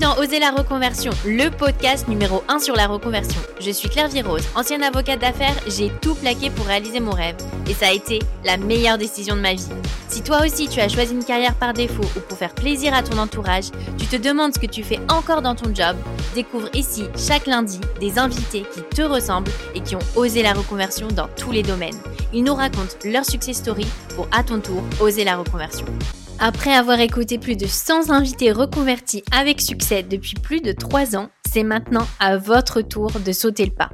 dans Oser la reconversion, le podcast numéro 1 sur la reconversion. Je suis Claire Virose, ancienne avocate d'affaires, j'ai tout plaqué pour réaliser mon rêve et ça a été la meilleure décision de ma vie. Si toi aussi tu as choisi une carrière par défaut ou pour faire plaisir à ton entourage, tu te demandes ce que tu fais encore dans ton job, découvre ici chaque lundi des invités qui te ressemblent et qui ont osé la reconversion dans tous les domaines. Ils nous racontent leur success story pour à ton tour oser la reconversion. Après avoir écouté plus de 100 invités reconvertis avec succès depuis plus de 3 ans, c'est maintenant à votre tour de sauter le pas.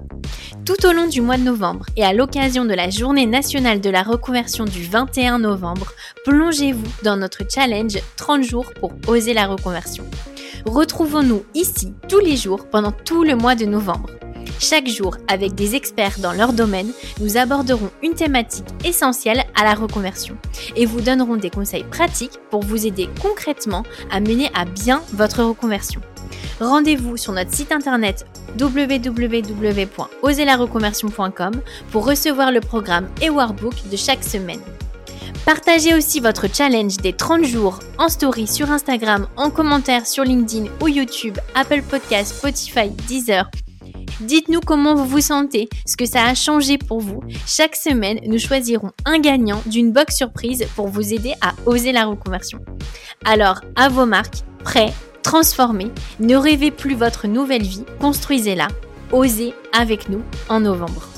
Tout au long du mois de novembre et à l'occasion de la journée nationale de la reconversion du 21 novembre, plongez-vous dans notre challenge 30 jours pour oser la reconversion. Retrouvons-nous ici tous les jours pendant tout le mois de novembre. Chaque jour, avec des experts dans leur domaine, nous aborderons une thématique essentielle à la reconversion et vous donnerons des conseils pratiques pour vous aider concrètement à mener à bien votre reconversion. Rendez-vous sur notre site internet www.oselareconversion.com pour recevoir le programme et workbook de chaque semaine. Partagez aussi votre challenge des 30 jours en story sur Instagram, en commentaire sur LinkedIn ou YouTube, Apple Podcasts, Spotify, Deezer Dites-nous comment vous vous sentez, ce que ça a changé pour vous. Chaque semaine, nous choisirons un gagnant d'une box surprise pour vous aider à oser la reconversion. Alors, à vos marques, prêts, transformez, ne rêvez plus votre nouvelle vie, construisez-la, osez avec nous en novembre.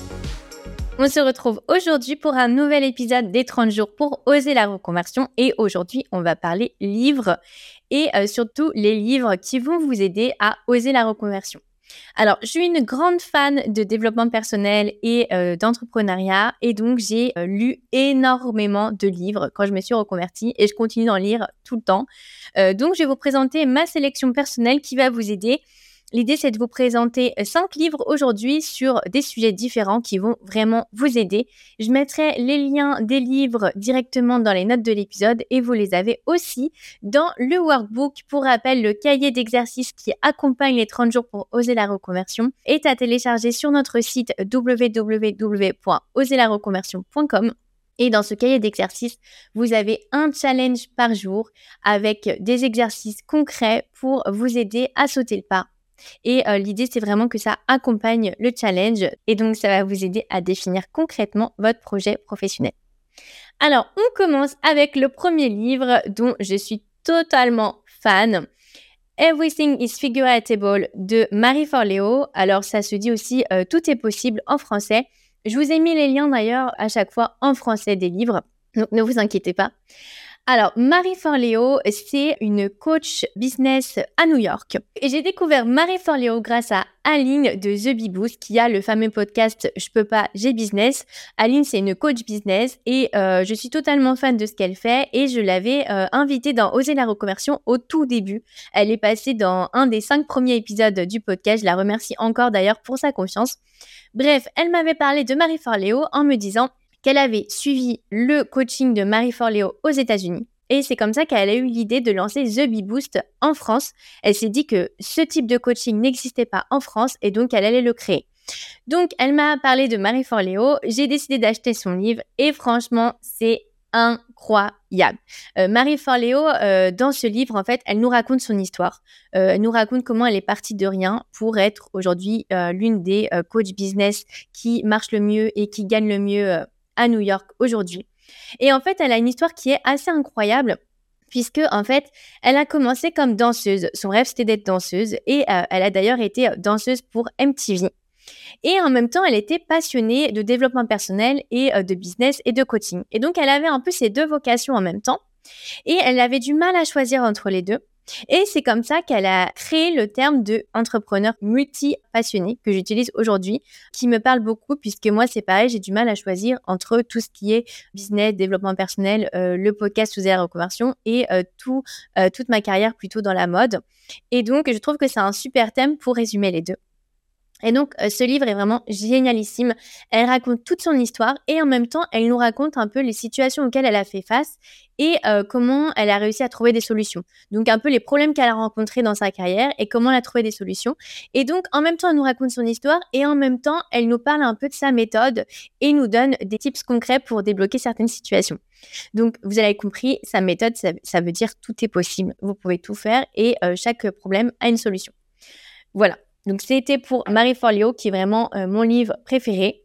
On se retrouve aujourd'hui pour un nouvel épisode des 30 jours pour oser la reconversion et aujourd'hui on va parler livres et euh, surtout les livres qui vont vous aider à oser la reconversion. Alors, je suis une grande fan de développement personnel et euh, d'entrepreneuriat et donc j'ai euh, lu énormément de livres quand je me suis reconvertie et je continue d'en lire tout le temps. Euh, donc, je vais vous présenter ma sélection personnelle qui va vous aider L'idée, c'est de vous présenter euh, cinq livres aujourd'hui sur des sujets différents qui vont vraiment vous aider. Je mettrai les liens des livres directement dans les notes de l'épisode et vous les avez aussi dans le workbook. Pour rappel, le cahier d'exercice qui accompagne les 30 jours pour oser la reconversion est à télécharger sur notre site www.oserlareconversion.com. Et dans ce cahier d'exercice, vous avez un challenge par jour avec des exercices concrets pour vous aider à sauter le pas et euh, l'idée, c'est vraiment que ça accompagne le challenge et donc ça va vous aider à définir concrètement votre projet professionnel. Alors, on commence avec le premier livre dont je suis totalement fan. Everything is Figureable de Marie Forleo. Alors, ça se dit aussi euh, Tout est possible en français. Je vous ai mis les liens d'ailleurs à chaque fois en français des livres, donc ne vous inquiétez pas. Alors, Marie Forleo, c'est une coach business à New York. J'ai découvert Marie Forleo grâce à Aline de The Bee Boost qui a le fameux podcast Je peux pas, j'ai business. Aline, c'est une coach business et euh, je suis totalement fan de ce qu'elle fait et je l'avais euh, invitée dans Oser la reconversion au tout début. Elle est passée dans un des cinq premiers épisodes du podcast. Je la remercie encore d'ailleurs pour sa confiance. Bref, elle m'avait parlé de Marie Forleo en me disant qu'elle avait suivi le coaching de Marie Forleo aux États-Unis. Et c'est comme ça qu'elle a eu l'idée de lancer The Bee Boost en France. Elle s'est dit que ce type de coaching n'existait pas en France et donc elle allait le créer. Donc elle m'a parlé de Marie Forleo, j'ai décidé d'acheter son livre et franchement c'est incroyable. Euh, Marie Forleo, euh, dans ce livre, en fait, elle nous raconte son histoire. Euh, elle nous raconte comment elle est partie de rien pour être aujourd'hui l'une des coach business qui marche le mieux et qui gagne le mieux à New York aujourd'hui. Et en fait, elle a une histoire qui est assez incroyable puisque en fait, elle a commencé comme danseuse. Son rêve c'était d'être danseuse et euh, elle a d'ailleurs été danseuse pour MTV. Et en même temps, elle était passionnée de développement personnel et euh, de business et de coaching. Et donc, elle avait un peu ces deux vocations en même temps. Et elle avait du mal à choisir entre les deux. Et c'est comme ça qu'elle a créé le terme de entrepreneur multi-passionné que j'utilise aujourd'hui, qui me parle beaucoup puisque moi, c'est pareil, j'ai du mal à choisir entre tout ce qui est business, développement personnel, euh, le podcast sous la et euh, euh, toute ma carrière plutôt dans la mode. Et donc, je trouve que c'est un super thème pour résumer les deux. Et donc, euh, ce livre est vraiment génialissime. Elle raconte toute son histoire et en même temps, elle nous raconte un peu les situations auxquelles elle a fait face et euh, comment elle a réussi à trouver des solutions. Donc, un peu les problèmes qu'elle a rencontrés dans sa carrière et comment elle a trouvé des solutions. Et donc, en même temps, elle nous raconte son histoire et en même temps, elle nous parle un peu de sa méthode et nous donne des tips concrets pour débloquer certaines situations. Donc, vous avez compris, sa méthode, ça, veut dire tout est possible. Vous pouvez tout faire et euh, chaque problème a une solution. Voilà. Donc c'était pour Marie Forleo, qui est vraiment euh, mon livre préféré.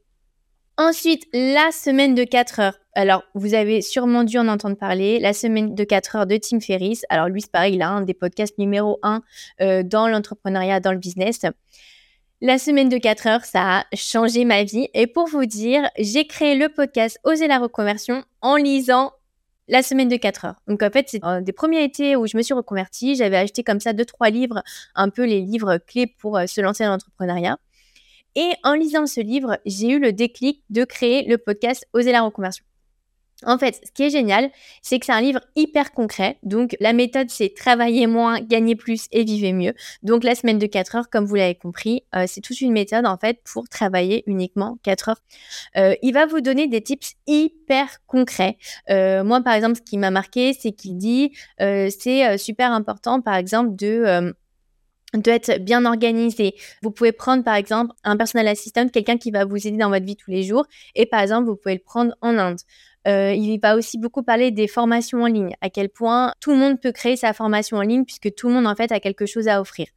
Ensuite, la semaine de 4 heures. Alors, vous avez sûrement dû en entendre parler, la semaine de 4 heures de Tim Ferriss. Alors, lui, c'est pareil, il a un des podcasts numéro 1 euh, dans l'entrepreneuriat, dans le business. La semaine de 4 heures, ça a changé ma vie. Et pour vous dire, j'ai créé le podcast Oser la reconversion en lisant la semaine de 4 heures. Donc en fait, c'est un des premiers étés où je me suis reconvertie. J'avais acheté comme ça deux trois livres, un peu les livres clés pour euh, se lancer dans l'entrepreneuriat. Et en lisant ce livre, j'ai eu le déclic de créer le podcast Oser la reconversion. En fait, ce qui est génial, c'est que c'est un livre hyper concret. Donc, la méthode, c'est travailler moins, gagner plus et vivre mieux. Donc, la semaine de 4 heures, comme vous l'avez compris, euh, c'est toute une méthode, en fait, pour travailler uniquement 4 heures. Euh, il va vous donner des tips hyper concrets. Euh, moi, par exemple, ce qui m'a marqué, c'est qu'il dit, c'est super important, par exemple, de d'être bien organisé. Vous pouvez prendre par exemple un personal assistant, quelqu'un qui va vous aider dans votre vie tous les jours, et par exemple vous pouvez le prendre en Inde. Euh, il va aussi beaucoup parler des formations en ligne, à quel point tout le monde peut créer sa formation en ligne puisque tout le monde en fait a quelque chose à offrir.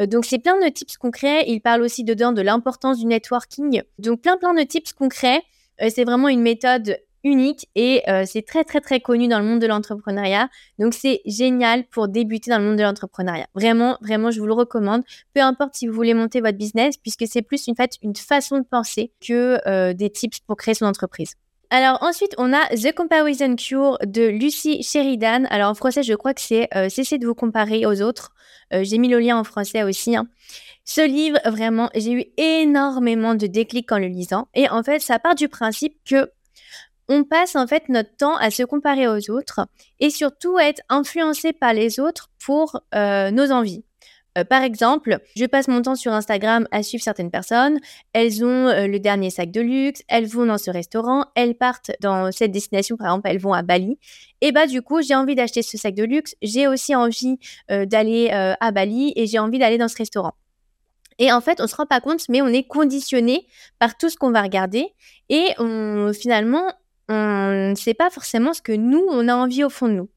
Euh, donc c'est plein de tips concrets. Il parle aussi dedans de l'importance du networking. Donc plein plein de tips concrets. Euh, c'est vraiment une méthode unique et c'est très très très connu dans le monde de l'entrepreneuriat. Donc c'est génial pour débuter dans le monde de l'entrepreneuriat. Vraiment, vraiment, je vous le recommande. Peu importe si vous voulez monter votre business, puisque c'est plus une fait une façon de penser que des tips pour créer son entreprise. Alors ensuite, on a The Comparison Cure de Lucy Sheridan. Alors en français, je crois que c'est euh, Cessez de vous comparer aux autres. Euh, j'ai mis le lien en français aussi. Hein. Ce livre, vraiment, j'ai eu énormément de déclics en le lisant. Et en fait, ça part du principe que on passe en fait notre temps à se comparer aux autres et surtout à être influencé par les autres pour euh, nos envies. Euh, par exemple, je passe mon temps sur Instagram à suivre certaines personnes. Elles ont euh, le dernier sac de luxe, elles vont dans ce restaurant, elles partent dans cette destination, par exemple, elles vont à Bali. Et bah du coup, j'ai envie d'acheter ce sac de luxe. J'ai aussi envie euh, d'aller à Bali et j'ai envie d'aller dans ce restaurant. Et en fait, on se rend pas compte, mais on est conditionné par tout ce qu'on va regarder et finalement, on ne sait pas forcément ce que nous, on a envie au fond de nous.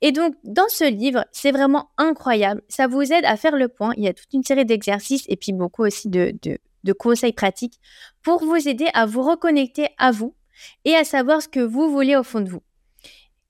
Et donc, dans ce livre, c'est vraiment incroyable. Ça vous aide à faire le point. Il y a toute une série d'exercices et puis beaucoup aussi de, conseils pratiques pour vous aider à vous reconnecter à vous et à savoir ce que vous voulez au fond de vous.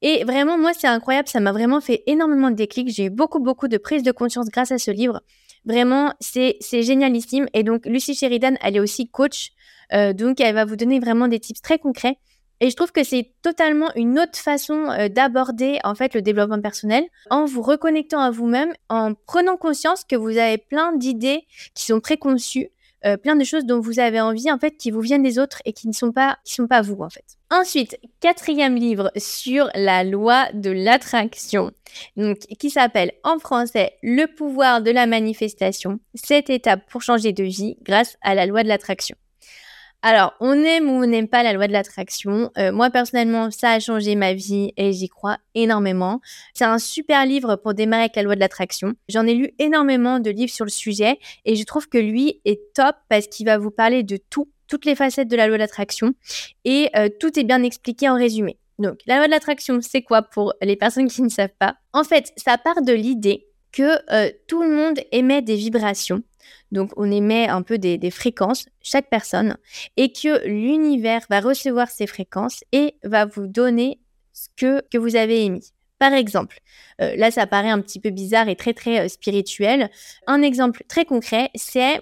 Et vraiment, moi, c'est incroyable. Ça m'a vraiment fait énormément de déclics. J'ai eu beaucoup, beaucoup de prise de conscience grâce à ce livre. Vraiment, c'est génialissime. Et donc, Lucie Sheridan, elle est aussi coach. Euh, donc, elle va vous donner vraiment des tips très concrets et je trouve que c'est totalement une autre façon euh, d'aborder en fait le développement personnel en vous reconnectant à vous-même, en prenant conscience que vous avez plein d'idées qui sont préconçues, euh, plein de choses dont vous avez envie en fait qui vous viennent des autres et qui ne sont pas qui sont pas vous en fait. Ensuite, quatrième livre sur la loi de l'attraction, donc qui s'appelle en français Le pouvoir de la manifestation, cette étape pour changer de vie grâce à la loi de l'attraction. Alors, on aime ou on n'aime pas la loi de l'attraction. Euh, moi, personnellement, ça a changé ma vie et j'y crois énormément. C'est un super livre pour démarrer avec la loi de l'attraction. J'en ai lu énormément de livres sur le sujet et je trouve que lui est top parce qu'il va vous parler de tout, toutes les facettes de la loi de l'attraction et euh, tout est bien expliqué en résumé. Donc, la loi de l'attraction, c'est quoi pour les personnes qui ne savent pas? En fait, ça part de l'idée que euh, tout le monde émet des vibrations donc, on émet un peu des, fréquences, chaque personne, et que l'univers va recevoir ces fréquences et va vous donner ce que, que vous avez émis. Par exemple, euh, là ça paraît un petit peu bizarre et très très euh, spirituel. Un exemple très concret, c'est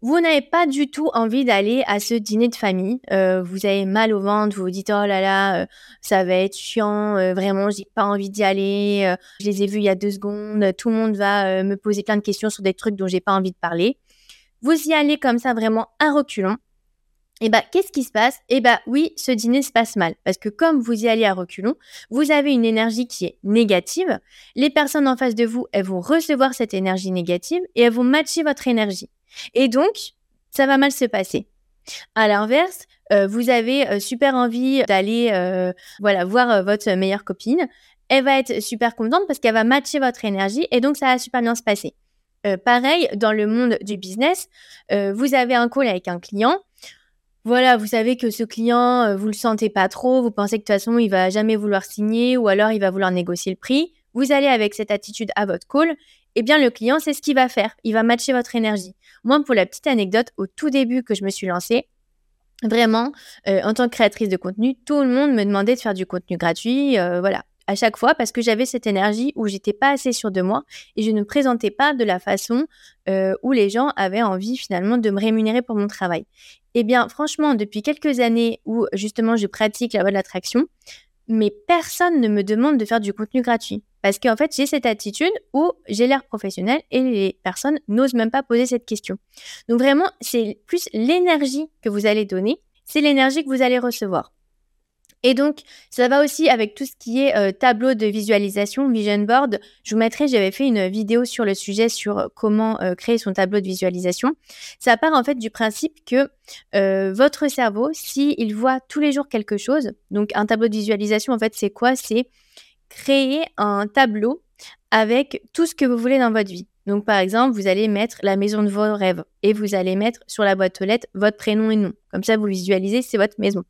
vous n'avez pas du tout envie d'aller à ce dîner de famille. Euh, vous avez mal au ventre, vous vous dites oh là là, euh, ça va être chiant, euh, vraiment, j'ai pas envie d'y aller. je les ai vus il y a deux secondes, tout le monde va me poser plein de questions sur des trucs dont j'ai pas envie de parler. Vous y allez comme ça vraiment à reculons. Et eh bah, qu'est-ce qui se passe? Eh bah, oui, ce dîner se passe mal. Parce que comme vous y allez à reculons, vous avez une énergie qui est négative. Les personnes en face de vous, elles vont recevoir cette énergie négative et elles vont matcher votre énergie. Et donc, ça va mal se passer. À l'inverse, euh, vous avez euh, super envie d'aller euh, voilà voir votre meilleure copine. Elle va être super contente parce qu'elle va matcher votre énergie et donc ça va super bien se passer. pareil, dans le monde du business, vous avez un call avec un client. Voilà, vous savez que ce client, vous le sentez pas trop, vous pensez que de toute façon, il va jamais vouloir signer ou alors il va vouloir négocier le prix. Vous allez avec cette attitude à votre call, eh bien le client, c'est ce qu'il va faire. Il va matcher votre énergie. Moi, pour la petite anecdote, au tout début que je me suis lancée, Vraiment, euh, en tant que créatrice de contenu, tout le monde me demandait de faire du contenu gratuit, euh, voilà, à chaque fois parce que j'avais cette énergie où j'étais pas assez sûre de moi et je ne présentais pas de la façon euh, où les gens avaient envie finalement de me rémunérer pour mon travail. Eh bien, franchement, depuis quelques années où justement je pratique la loi de l'attraction, mais personne ne me demande de faire du contenu gratuit. Parce qu'en fait, j'ai cette attitude où j'ai l'air professionnel et les personnes n'osent même pas poser cette question. Donc vraiment, c'est plus l'énergie que vous allez donner, c'est l'énergie que vous allez recevoir. Et donc, ça va aussi avec tout ce qui est euh, tableau de visualisation, vision board. Je vous mettrai, j'avais fait une vidéo sur le sujet sur euh, comment euh, créer son tableau de visualisation. Ça part en fait du principe que votre cerveau, s'il voit tous les jours quelque chose, donc un tableau de visualisation, en fait, c'est quoi? C'est créer un tableau avec tout ce que vous voulez dans votre vie. Donc, par exemple, vous allez mettre la maison de vos rêves et vous allez mettre sur la boîte aux lettres votre prénom et nom. Comme ça, vous visualisez, c'est votre maison.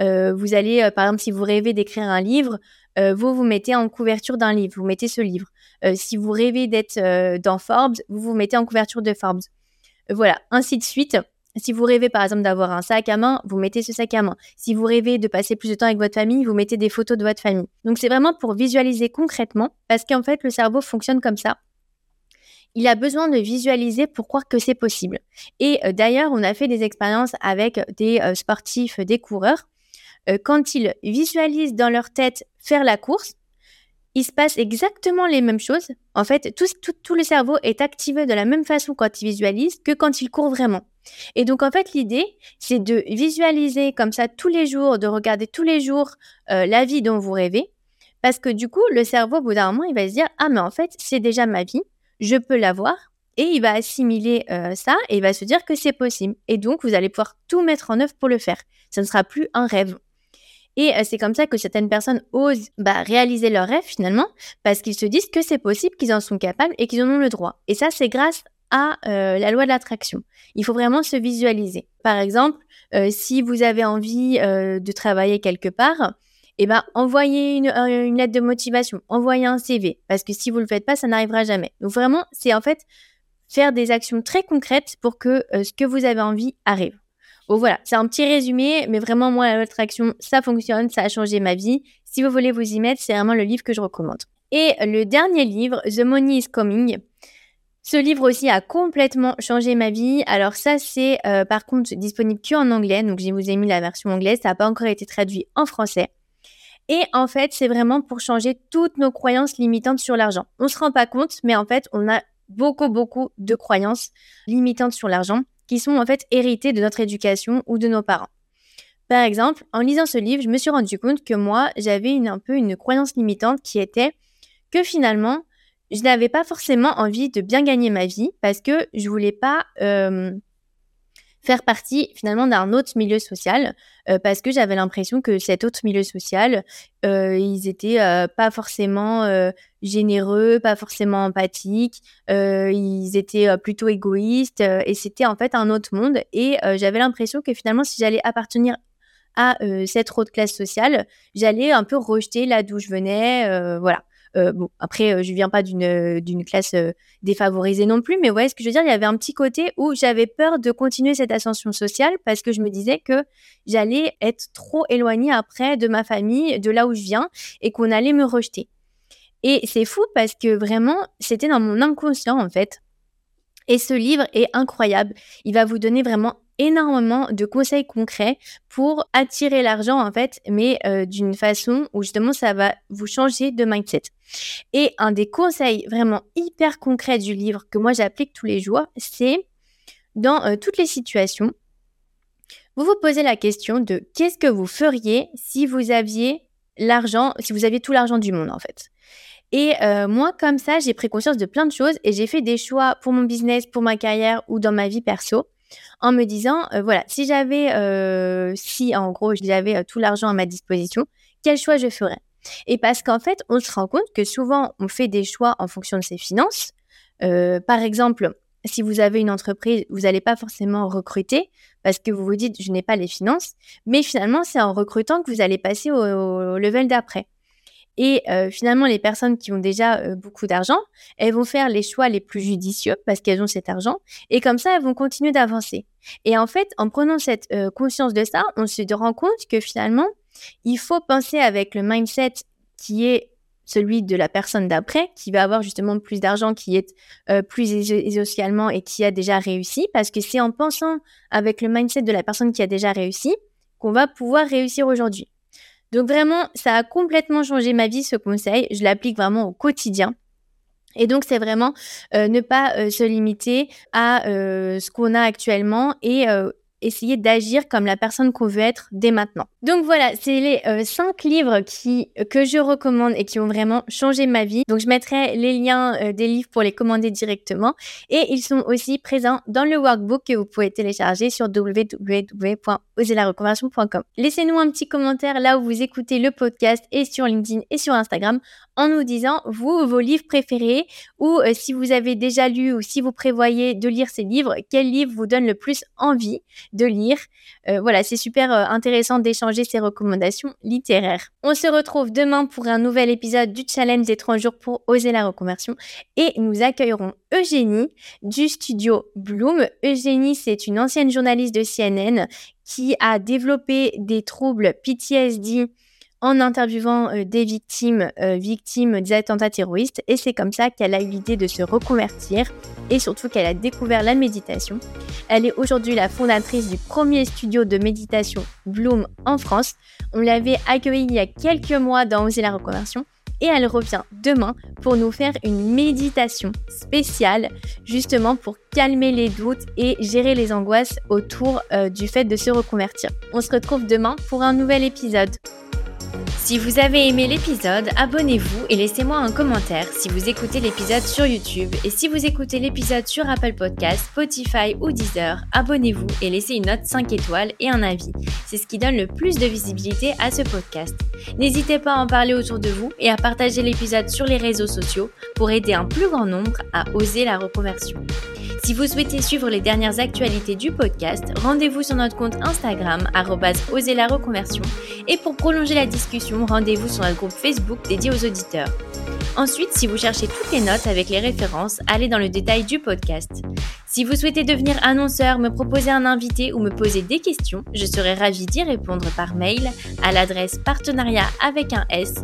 Euh, vous allez, euh, par exemple, si vous rêvez d'écrire un livre, euh, vous vous mettez en couverture d'un livre, vous mettez ce livre. si vous rêvez d'être dans Forbes, vous vous mettez en couverture de Forbes. voilà, ainsi de suite. Si vous rêvez par exemple d'avoir un sac à main, vous mettez ce sac à main. Si vous rêvez de passer plus de temps avec votre famille, vous mettez des photos de votre famille. Donc c'est vraiment pour visualiser concrètement parce qu'en fait le cerveau fonctionne comme ça. Il a besoin de visualiser pour croire que c'est possible. Et d'ailleurs, on a fait des expériences avec des sportifs, des coureurs euh, quand ils visualisent dans leur tête faire la course, il se passe exactement les mêmes choses. En fait, tout, le cerveau est activé de la même façon quand il visualise que quand il court vraiment. Et donc, en fait, l'idée, c'est de visualiser comme ça tous les jours, de regarder tous les jours euh, la vie dont vous rêvez. Parce que du coup, le cerveau, au bout d'un moment, il va se dire Ah, mais en fait, c'est déjà ma vie, je peux l'avoir. Et il va assimiler euh, ça et il va se dire que c'est possible. Et donc, vous allez pouvoir tout mettre en œuvre pour le faire. Ça ne sera plus un rêve. Et euh, c'est comme ça que certaines personnes osent bah, réaliser leurs rêves finalement, parce qu'ils se disent que c'est possible, qu'ils en sont capables et qu'ils en ont le droit. Et ça, c'est grâce à euh, la loi de l'attraction. Il faut vraiment se visualiser. Par exemple, euh, si vous avez envie de travailler quelque part, eh ben, envoyez une, une, lettre de motivation, envoyez un CV, parce que si vous le faites pas, ça n'arrivera jamais. Donc vraiment, c'est en fait faire des actions très concrètes pour que ce que vous avez envie arrive. Bon voilà, c'est un petit résumé, mais vraiment moi la attraction, ça fonctionne, ça a changé ma vie. Si vous voulez vous y mettre, c'est vraiment le livre que je recommande. Et le dernier livre, The Money is Coming. Ce livre aussi a complètement changé ma vie. Alors ça, c'est euh, par contre disponible qu'en anglais, donc je vous ai mis la version anglaise, ça n'a pas encore été traduit en français. Et en fait, c'est vraiment pour changer toutes nos croyances limitantes sur l'argent. On se rend pas compte, mais en fait, on a beaucoup, beaucoup de croyances limitantes sur l'argent qui sont en fait hérités de notre éducation ou de nos parents. Par exemple, en lisant ce livre, je me suis rendu compte que moi, j'avais une, un peu une croyance limitante qui était que finalement, je n'avais pas forcément envie de bien gagner ma vie parce que je voulais pas euh, faire partie finalement d'un autre milieu social euh, parce que j'avais l'impression que cet autre milieu social, euh, ils étaient euh, pas forcément généreux, pas forcément empathiques, ils étaient plutôt égoïstes et c'était en fait un autre monde et j'avais l'impression que finalement si j'allais appartenir à cette autre classe sociale, j'allais un peu rejeter là d'où je venais, voilà. Euh, bon, après, euh, je viens pas d'une euh, d'une classe défavorisée non plus, mais ouais, ce que je veux dire, il y avait un petit côté où j'avais peur de continuer cette ascension sociale parce que je me disais que j'allais être trop éloignée après de ma famille, de là où je viens, et qu'on allait me rejeter. Et c'est fou parce que vraiment, c'était dans mon inconscient en fait. Et ce livre est incroyable. Il va vous donner vraiment énormément de conseils concrets pour attirer l'argent en fait, mais euh, d'une façon où justement ça va vous changer de mindset. Et un des conseils vraiment hyper concrets du livre que moi j'applique tous les jours, c'est dans euh, toutes les situations, vous vous posez la question de qu'est-ce que vous feriez si vous aviez l'argent, si vous aviez tout l'argent du monde en fait? Et euh, moi, comme ça, j'ai pris conscience de plein de choses et j'ai fait des choix pour mon business, pour ma carrière ou dans ma vie perso en me disant, voilà, si j'avais, si en gros j'avais tout l'argent à ma disposition, quel choix je ferais? Et parce qu'en fait, on se rend compte que souvent on fait des choix en fonction de ses finances. par exemple, si vous avez une entreprise, vous n'allez pas forcément recruter parce que vous vous dites je n'ai pas les finances, mais finalement c'est en recrutant que vous allez passer au, level d'après. Et euh, finalement, les personnes qui ont déjà euh, beaucoup d'argent, elles vont faire les choix les plus judicieux parce qu'elles ont cet argent. Et comme ça, elles vont continuer d'avancer. Et en fait, en prenant cette euh, conscience de ça, on se rend compte que finalement, il faut penser avec le mindset qui est celui de la personne d'après, qui va avoir justement plus d'argent, qui est plus socialement et qui a déjà réussi, parce que c'est en pensant avec le mindset de la personne qui a déjà réussi qu'on va pouvoir réussir aujourd'hui. Donc vraiment, ça a complètement changé ma vie, ce conseil. Je l'applique vraiment au quotidien. Et donc, c'est vraiment euh, ne pas euh, se limiter à ce qu'on a actuellement et essayer d'agir comme la personne qu'on veut être dès maintenant. Donc voilà, c'est les euh, cinq livres qui, que je recommande et qui ont vraiment changé ma vie. Donc je mettrai les liens euh, des livres pour les commander directement et ils sont aussi présents dans le workbook que vous pouvez télécharger sur www.oselareconversion.com. Laissez-nous un petit commentaire là où vous écoutez le podcast et sur LinkedIn et sur Instagram en nous disant vous vos livres préférés ou euh, si vous avez déjà lu ou si vous prévoyez de lire ces livres, quel livre vous donne le plus envie de lire. Euh, voilà, c'est super euh, intéressant d'échanger ces recommandations littéraires. On se retrouve demain pour un nouvel épisode du challenge des 30 jours pour oser la reconversion et nous accueillerons Eugénie du studio Bloom. Eugénie, c'est une ancienne journaliste de CNN qui a développé des troubles PTSD en interviewant euh, des victimes, euh, victimes des attentats terroristes. Et c'est comme ça qu'elle a eu l'idée de se reconvertir et surtout qu'elle a découvert la méditation. Elle est aujourd'hui la fondatrice du premier studio de méditation Bloom en France. On l'avait accueillie il y a quelques mois dans Oser la reconversion et elle revient demain pour nous faire une méditation spéciale justement pour calmer les doutes et gérer les angoisses autour euh, du fait de se reconvertir. On se retrouve demain pour un nouvel épisode. Si vous avez aimé l'épisode, abonnez-vous et laissez-moi un commentaire si vous écoutez l'épisode sur YouTube. Et si vous écoutez l'épisode sur Apple Podcast, Spotify ou Deezer, abonnez-vous et laissez une note 5 étoiles et un avis. C'est ce qui donne le plus de visibilité à ce podcast. N'hésitez pas à en parler autour de vous et à partager l'épisode sur les réseaux sociaux pour aider un plus grand nombre à oser la reconversion. Si vous souhaitez suivre les dernières actualités du podcast, rendez-vous sur notre compte Instagram oser la reconversion et pour prolonger la discussion, rendez-vous sur notre groupe Facebook dédié aux auditeurs. Ensuite, si vous cherchez toutes les notes avec les références, allez dans le détail du podcast. Si vous souhaitez devenir annonceur, me proposer un invité ou me poser des questions, je serai ravie d'y répondre par mail à l'adresse partenariat avec un s